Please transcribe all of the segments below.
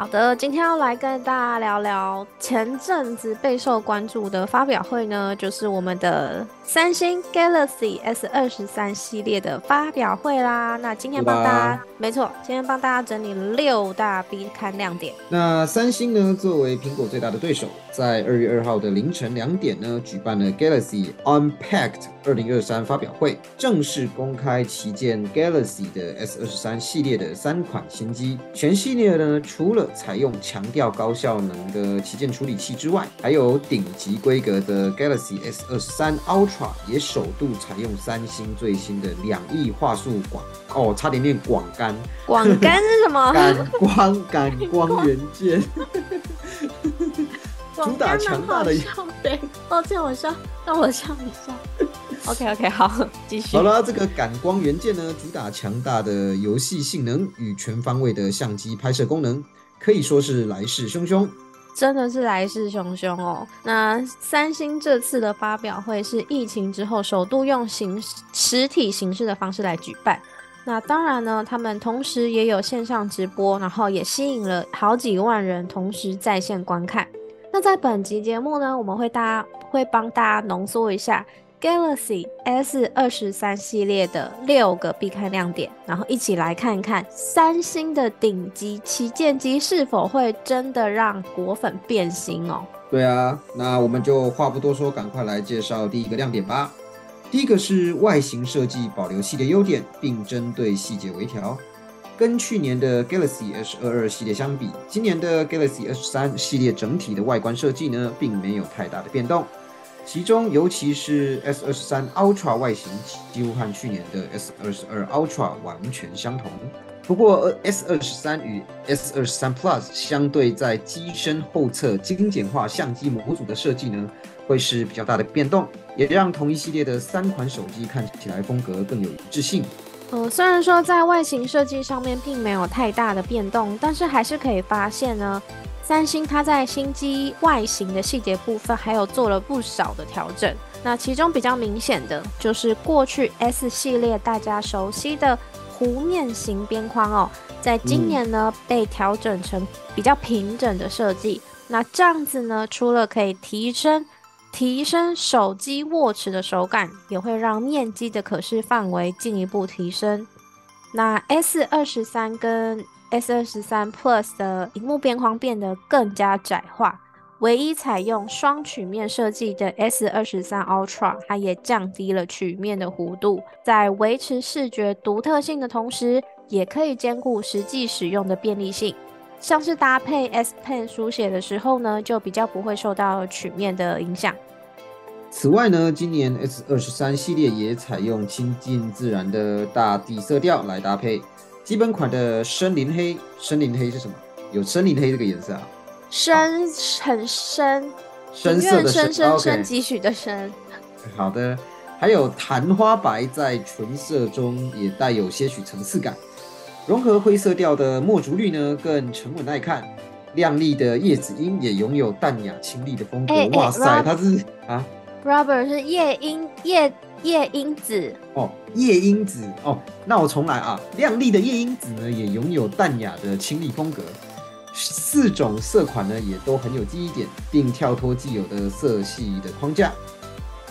好的，今天要来跟大家聊聊前阵子备受关注的发表会呢，就是我们的三星 Galaxy S 二十三系列的发表会啦。那今天帮大家，没错，今天帮大家整理六大必看亮点。那三星呢，作为苹果最大的对手，在二月二号的凌晨两点呢，举办了 Galaxy Unpacked 二零二三发表会，正式公开旗舰 Galaxy 的 S 二十三系列的三款新机。全系列呢，除了采用强调高效能的旗舰处理器之外，还有顶级规格的 Galaxy S 二十三 Ultra 也首度采用三星最新的两亿画素广哦，差点念广干，广干是什么？感光感光元件，主打强大的。对，抱歉，我笑，让我笑一下。OK OK，好，继续。好了，这个感光元件呢，主打强大的游戏性能与全方位的相机拍摄功能。可以说是来势汹汹，真的是来势汹汹哦。那三星这次的发表会是疫情之后首度用形实体形式的方式来举办。那当然呢，他们同时也有线上直播，然后也吸引了好几万人同时在线观看。那在本集节目呢，我们会大家会帮大家浓缩一下。Galaxy S 二十三系列的六个必看亮点，然后一起来看看三星的顶级旗舰机是否会真的让果粉变心哦。对啊，那我们就话不多说，赶快来介绍第一个亮点吧。第一个是外形设计保留系列优点，并针对细节微调。跟去年的 Galaxy S 二二系列相比，今年的 Galaxy S 三系列整体的外观设计呢，并没有太大的变动。其中，尤其是 S 二十三 Ultra 外形几乎和去年的 S 二十二 Ultra 完全相同。不过，S 二十三与 S 二十三 Plus 相对在机身后侧精简化相机模组的设计呢，会是比较大的变动，也让同一系列的三款手机看起来风格更有一致性。呃，虽然说在外形设计上面并没有太大的变动，但是还是可以发现呢。三星它在新机外形的细节部分，还有做了不少的调整。那其中比较明显的就是过去 S 系列大家熟悉的弧面型边框哦，在今年呢被调整成比较平整的设计。那这样子呢，除了可以提升提升手机握持的手感，也会让面积的可视范围进一步提升。那 S 二十三跟 S 二十三 Plus 的荧幕边框变得更加窄化，唯一采用双曲面设计的 S 二十三 Ultra，它也降低了曲面的弧度，在维持视觉独特性的同时，也可以兼顾实际使用的便利性。像是搭配 S Pen 书写的时候呢，就比较不会受到曲面的影响。此外呢，今年 S 二十三系列也采用亲近自然的大地色调来搭配。基本款的森林黑，森林黑是什么？有森林黑这个颜色啊？深很深，深色的深深深几许的深。好的，还有昙花白在纯色中也带有些许层次感，融合灰色调的墨竹绿呢更沉稳耐看。亮丽的叶子樱也拥有淡雅清丽的风格。哇塞，它是啊，Rubber 是夜莺叶。夜莺子哦，夜莺子哦，那我重来啊！靓丽的夜莺子呢，也拥有淡雅的清丽风格。四种色款呢，也都很有记忆点，并跳脱既有的色系的框架。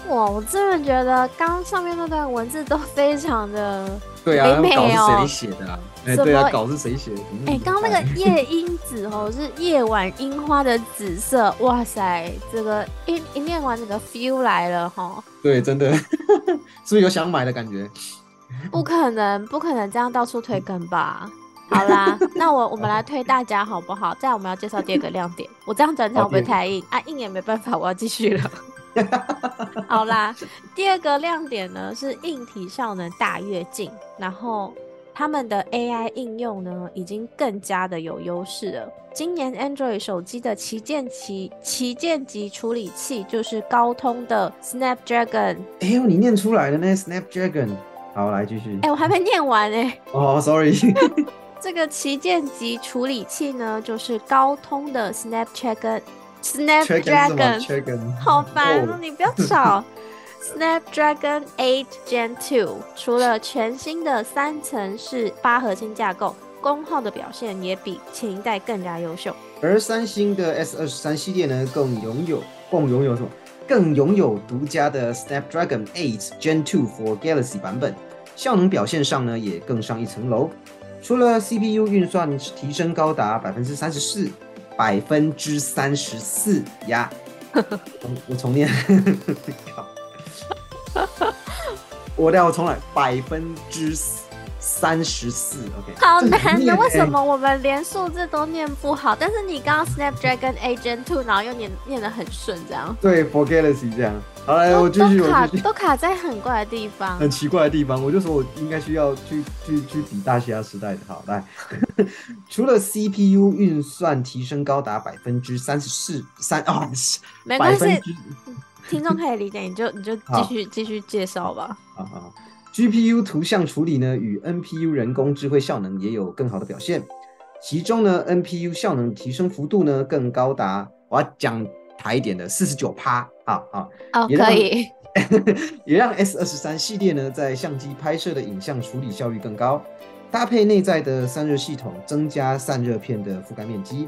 哇，我真的觉得刚上面那段文字都非常的对啊，稿是谁写的啊？哎，对啊，稿是谁写的？哎，刚刚那个夜莺紫哦，是夜晚樱花的紫色。哇塞，这个一一念完，整个 feel 来了哈。对，真的，是不是有想买的感觉？不可能，不可能这样到处推更吧？好啦，那我我们来推大家好不好？这样我们要介绍第二个亮点。我这样转场会不会太硬啊？硬也没办法，我要继续了。好啦，第二个亮点呢是硬体效能大跃进，然后。他们的 AI 应用呢，已经更加的有优势了。今年 Android 手机的旗舰旗旗舰级处理器就是高通的 Snapdragon。哎呦，你念出来了呢，Snapdragon。好，来继续。哎，我还没念完哎。哦，Sorry。这个旗舰级处理器呢，就是高通的 Snapdragon。Snapdragon。好烦哦，你不要吵。Snapdragon 8 Gen 2除了全新的三层式八核心架构，功耗的表现也比前一代更加优秀。而三星的 S 二十三系列呢，更拥有更拥有什么？更拥有独家的 Snapdragon 8 Gen 2 for Galaxy 版本，效能表现上呢也更上一层楼。除了 CPU 运算提升高达百分之三十四，百分之三十四呀！我重念。我我重来，百分之三十四，OK。好难的，为什么我们连数字都念不好？但是你刚刚 Snapdragon A Gen Two，然后又念念的很顺，这样。对，For Galaxy 这样。好来，我继续，我继续。都卡在很怪的地方，很奇怪的地方。我就说我应该需要去去去比大西亚时代的。好来，除了 CPU 运算提升高达百分之三十四三哦，没关系。听众可以理解，你就你就继续继续介绍吧。好好，GPU 图像处理呢，与 NPU 人工智慧效能也有更好的表现。其中呢，NPU 效能提升幅度呢更高达，我要讲台一点的四十九趴。啊啊，哦可以，也让 S 二十三系列呢在相机拍摄的影像处理效率更高。搭配内在的散热系统，增加散热片的覆盖面积，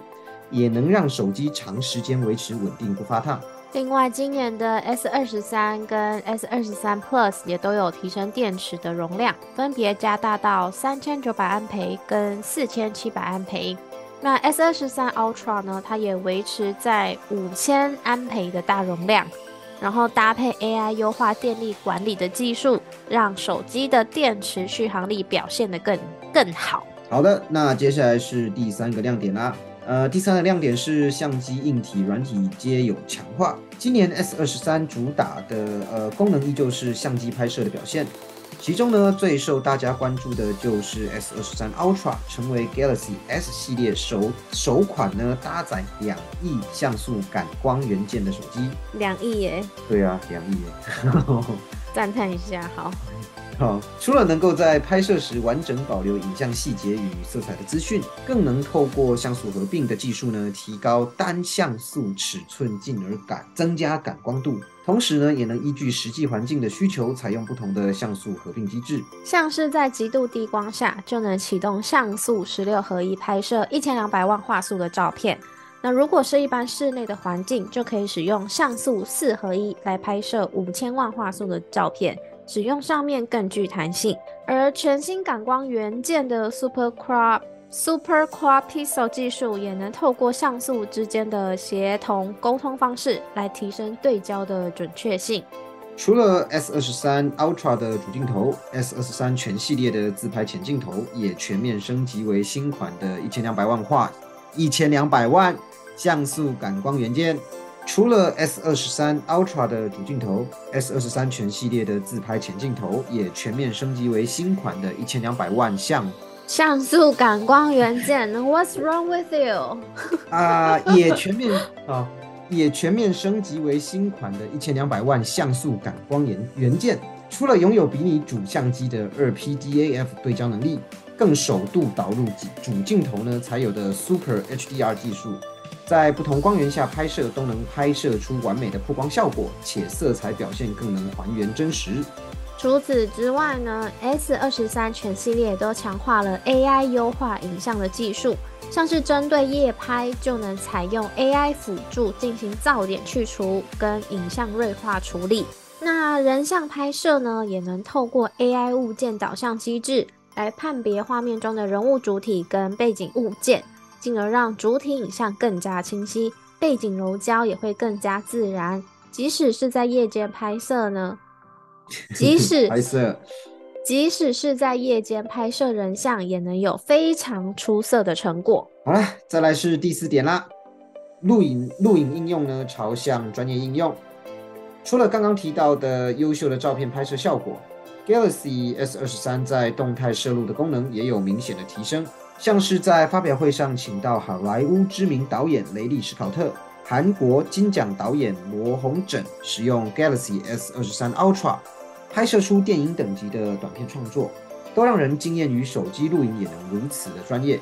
也能让手机长时间维持稳定不发烫。另外，今年的 S 二十三跟 S 二十三 Plus 也都有提升电池的容量，分别加大到三千九百安培跟四千七百安培。那 S 二十三 Ultra 呢，它也维持在五千安培的大容量，然后搭配 AI 优化电力管理的技术，让手机的电池续航力表现得更更好。好的，那接下来是第三个亮点啦。呃，第三个亮点是相机硬体、软体皆有强化。今年 S 二十三主打的呃功能依旧是相机拍摄的表现，其中呢最受大家关注的就是 S 二十三 Ultra，成为 Galaxy S 系列首首款呢搭载两亿像素感光元件的手机。两亿耶？对啊，两亿耶！赞叹一下，好。除了能够在拍摄时完整保留影像细节与色彩的资讯，更能透过像素合并的技术呢，提高单像素尺寸，进而感增加感光度。同时呢，也能依据实际环境的需求，采用不同的像素合并机制。像是在极度低光下，就能启动像素十六合一拍摄一千两百万画素的照片。那如果是一般室内的环境，就可以使用像素四合一来拍摄五千万画素的照片。使用上面更具弹性，而全新感光元件的 Super Crop Super Quad Pixel 技术也能透过像素之间的协同沟通方式来提升对焦的准确性。除了 S 二十三 Ultra 的主镜头，S 二十三全系列的自拍前镜头也全面升级为新款的一千两百万画、一千两百万像素感光元件。除了 S 二十三 Ultra 的主镜头，S 二十三全系列的自拍前镜头也全面升级为新款的一千两百万像像素感光元件。What's wrong with you？啊，也全面 啊，也全面升级为新款的一千两百万像素感光元元件。除了拥有比拟主相机的二 P DAF 对焦能力，更首度导入主镜头呢才有的 Super HDR 技术。在不同光源下拍摄都能拍摄出完美的曝光效果，且色彩表现更能还原真实。除此之外呢，S 二十三全系列都强化了 AI 优化影像的技术，像是针对夜拍就能采用 AI 辅助进行噪点去除跟影像锐化处理。那人像拍摄呢，也能透过 AI 物件导向机制来判别画面中的人物主体跟背景物件。进而让主体影像更加清晰，背景柔焦也会更加自然。即使是在夜间拍摄呢，即使 拍摄，即使是在夜间拍摄人像，也能有非常出色的成果。好了，再来是第四点啦，录影录影应用呢朝向专业应用。除了刚刚提到的优秀的照片拍摄效果。Galaxy S 二十三在动态摄录的功能也有明显的提升，像是在发表会上请到好莱坞知名导演雷利·史考特、韩国金奖导演罗洪整使用 Galaxy S 二十三 Ultra 拍摄出电影等级的短片创作，都让人惊艳于手机录影也能如此的专业。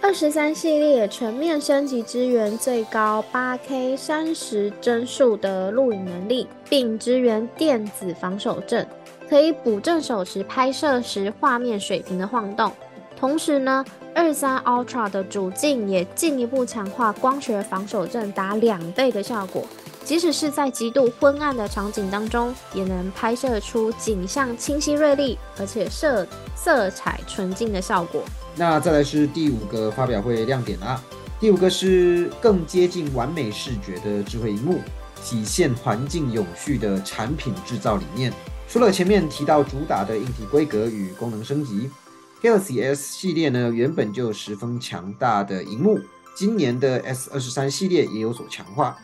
二十三系列全面升级，支援最高八 K 三十帧数的录影能力，并支援电子防手震，可以补正手持拍摄时画面水平的晃动。同时呢，二三 Ultra 的主镜也进一步强化光学防手震达两倍的效果，即使是在极度昏暗的场景当中，也能拍摄出景象清晰锐利，而且色色彩纯净的效果。那再来是第五个发表会亮点啦。第五个是更接近完美视觉的智慧荧幕，体现环境永续的产品制造理念。除了前面提到主打的硬体规格与功能升级，Galaxy S 系列呢原本就十分强大的荧幕，今年的 S 二十三系列也有所强化，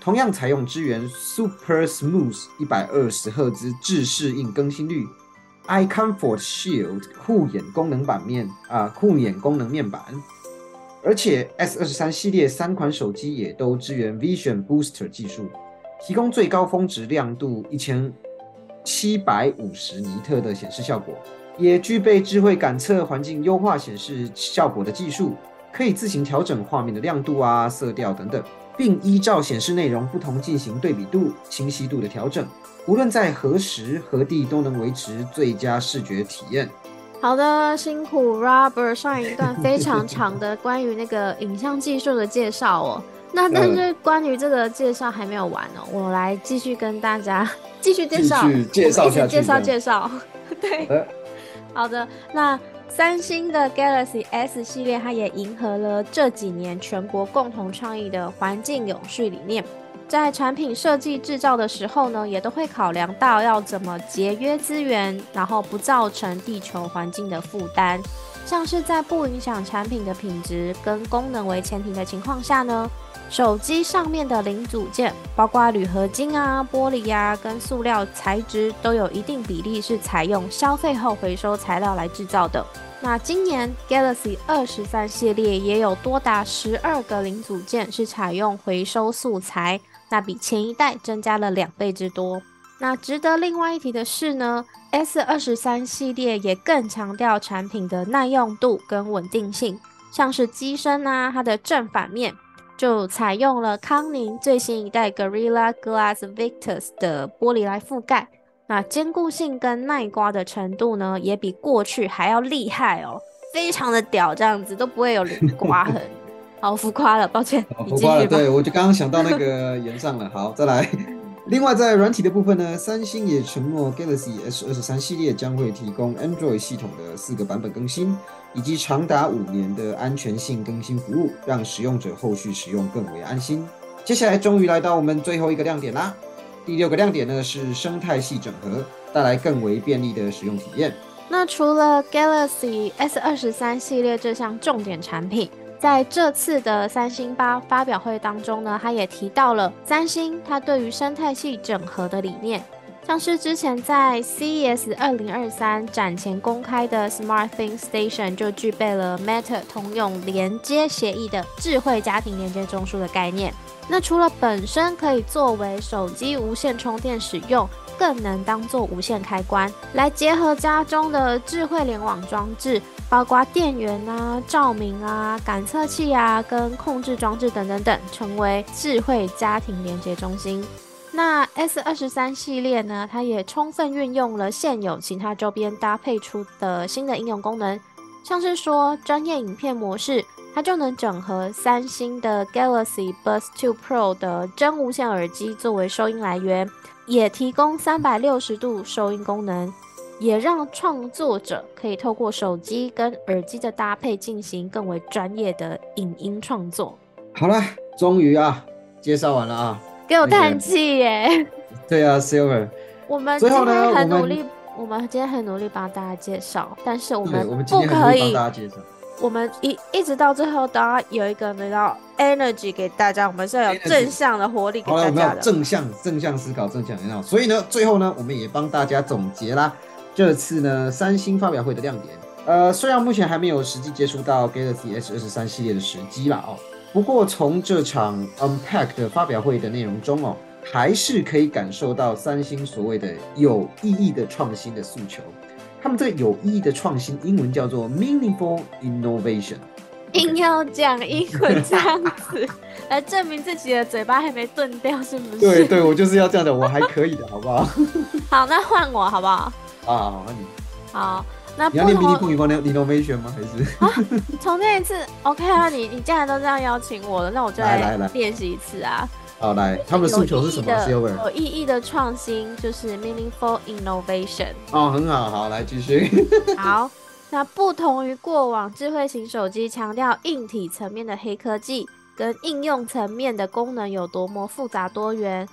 同样采用支援 Super Smooth 一百二十赫兹自适应更新率。Eye Comfort Shield 护眼功能版面啊，护眼功能面板，而且 S 二十三系列三款手机也都支援 Vision Booster 技术，提供最高峰值亮度一千七百五十尼特的显示效果，也具备智慧感测环境优化显示效果的技术，可以自行调整画面的亮度啊、色调等等，并依照显示内容不同进行对比度、清晰度的调整。无论在何时何地都能维持最佳视觉体验。好的，辛苦 Robert 上一段非常长的关于那个影像技术的介绍哦。那但是关于这个介绍还没有完哦，我来继续跟大家继续介绍，介绍下去，介绍介绍。对，好的。那三星的 Galaxy S 系列，它也迎合了这几年全国共同倡议的环境永续理念。在产品设计制造的时候呢，也都会考量到要怎么节约资源，然后不造成地球环境的负担。像是在不影响产品的品质跟功能为前提的情况下呢，手机上面的零组件，包括铝合金啊、玻璃呀跟塑料材质，都有一定比例是采用消费后回收材料来制造的。那今年 Galaxy 二十三系列也有多达十二个零组件是采用回收素材。那比前一代增加了两倍之多。那值得另外一提的是呢，S 二十三系列也更强调产品的耐用度跟稳定性，像是机身啊，它的正反面就采用了康宁最新一代 Gorilla Glass Victus 的玻璃来覆盖。那坚固性跟耐刮的程度呢，也比过去还要厉害哦，非常的屌，这样子都不会有刮痕。好浮夸了，抱歉。浮夸了，对我就刚刚想到那个言上了。好，再来。另外，在软体的部分呢，三星也承诺 Galaxy S 二十三系列将会提供 Android 系统的四个版本更新，以及长达五年的安全性更新服务，让使用者后续使用更为安心。接下来，终于来到我们最后一个亮点啦。第六个亮点呢是生态系整合，带来更为便利的使用体验。那除了 Galaxy S 二十三系列这项重点产品。在这次的三星八发表会当中呢，他也提到了三星它对于生态系整合的理念，像是之前在 CES 二零二三展前公开的 Smart Thing Station 就具备了 Meta 通用连接协议的智慧家庭连接中枢的概念。那除了本身可以作为手机无线充电使用，更能当做无线开关来结合家中的智慧联网装置。包括电源啊、照明啊、感测器啊、跟控制装置等等等，成为智慧家庭连接中心。那 S 二十三系列呢，它也充分运用了现有其他周边搭配出的新的应用功能，像是说专业影片模式，它就能整合三星的 Galaxy Buds 2 Pro 的真无线耳机作为收音来源，也提供三百六十度收音功能。也让创作者可以透过手机跟耳机的搭配进行更为专业的影音创作。好了，终于啊，介绍完了啊，给我叹气耶。对啊，Silver。我们今天很努力，我们今天很努力帮大家介绍，但是我们不可以。我们一一直到最后都要有一个那道 energy 给大家，我们是要有正向的活力给大家的。正向正向思考，正向很好。所以呢，最后呢，我们也帮大家总结啦。这次呢，三星发表会的亮点，呃，虽然目前还没有实际接触到 Galaxy S 二十三系列的时机啦哦，不过从这场 Unpack 的发表会的内容中哦，还是可以感受到三星所谓的有意义的创新的诉求。他们这个有意义的创新，英文叫做 meaningful innovation。硬要讲英文这样子 来证明自己的嘴巴还没钝掉，是不是？对对，我就是要这样的，我还可以的，好不好？好，那换我好不好？啊，那你好，那你要念 meaningful innovation 吗？还是啊？重念一次，OK 啊？你你既然都这样邀请我了，那我就来练习一次啊。好，来，他们的诉求是什么？有意义的创新就是 meaningful innovation。哦，很好，好，来继续。好。那不同于过往智慧型手机强调硬体层面的黑科技，跟应用层面的功能有多么复杂多元，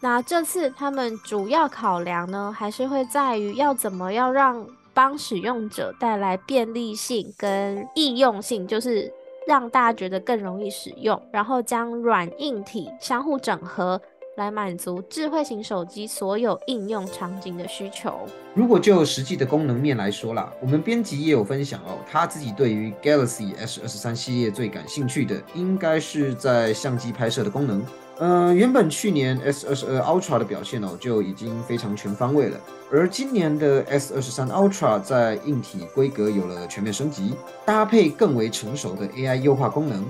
那这次他们主要考量呢，还是会在于要怎么样让帮使用者带来便利性跟易用性，就是让大家觉得更容易使用，然后将软硬体相互整合。来满足智慧型手机所有应用场景的需求。如果就实际的功能面来说啦，我们编辑也有分享哦，他自己对于 Galaxy S 二十三系列最感兴趣的，应该是在相机拍摄的功能。嗯，原本去年 S 二十二 Ultra 的表现哦就已经非常全方位了，而今年的 S 二十三 Ultra 在硬体规格有了全面升级，搭配更为成熟的 AI 优化功能。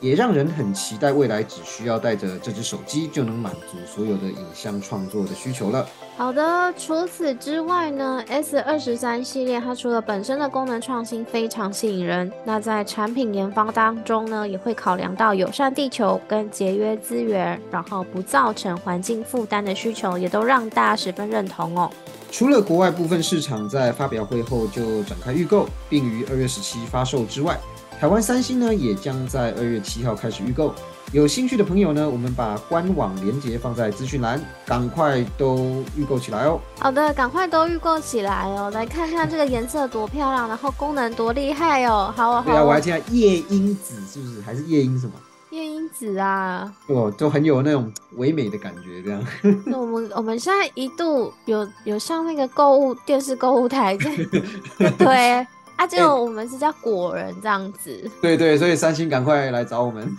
也让人很期待未来只需要带着这只手机就能满足所有的影像创作的需求了。好的，除此之外呢，S 二十三系列它除了本身的功能创新非常吸引人，那在产品研发当中呢，也会考量到友善地球跟节约资源，然后不造成环境负担的需求，也都让大家十分认同哦。除了国外部分市场在发表会后就展开预购，并于二月十七发售之外。台湾三星呢，也将在二月七号开始预购。有兴趣的朋友呢，我们把官网链接放在资讯栏，赶快都预购起来哦。好的，赶快都预购起来哦，来看看这个颜色多漂亮，然后功能多厉害哦。好，好对啊，我还听到夜莺紫是不是？还是夜莺什么？夜莺紫啊，哦，都很有那种唯美的感觉，这样。那我们我们现在一度有有像那个购物电视购物台在 对。啊，就我们是叫果仁这样子。对对，所以三星赶快来找我们。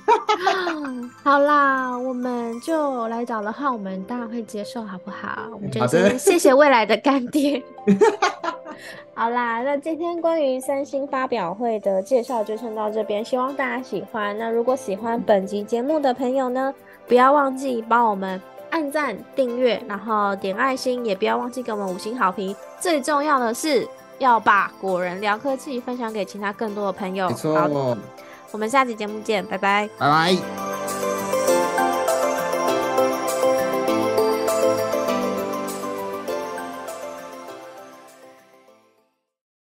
好啦，我们就来找的话，我们当然会接受，好不好？我们就先谢谢未来的干爹。好啦，那今天关于三星发表会的介绍就先到这边，希望大家喜欢。那如果喜欢本集节目的朋友呢，不要忘记帮我们按赞、订阅，然后点爱心，也不要忘记给我们五星好评。最重要的是。要把果仁聊科技分享给其他更多的朋友。没错，我们下期节目见，拜拜，拜拜。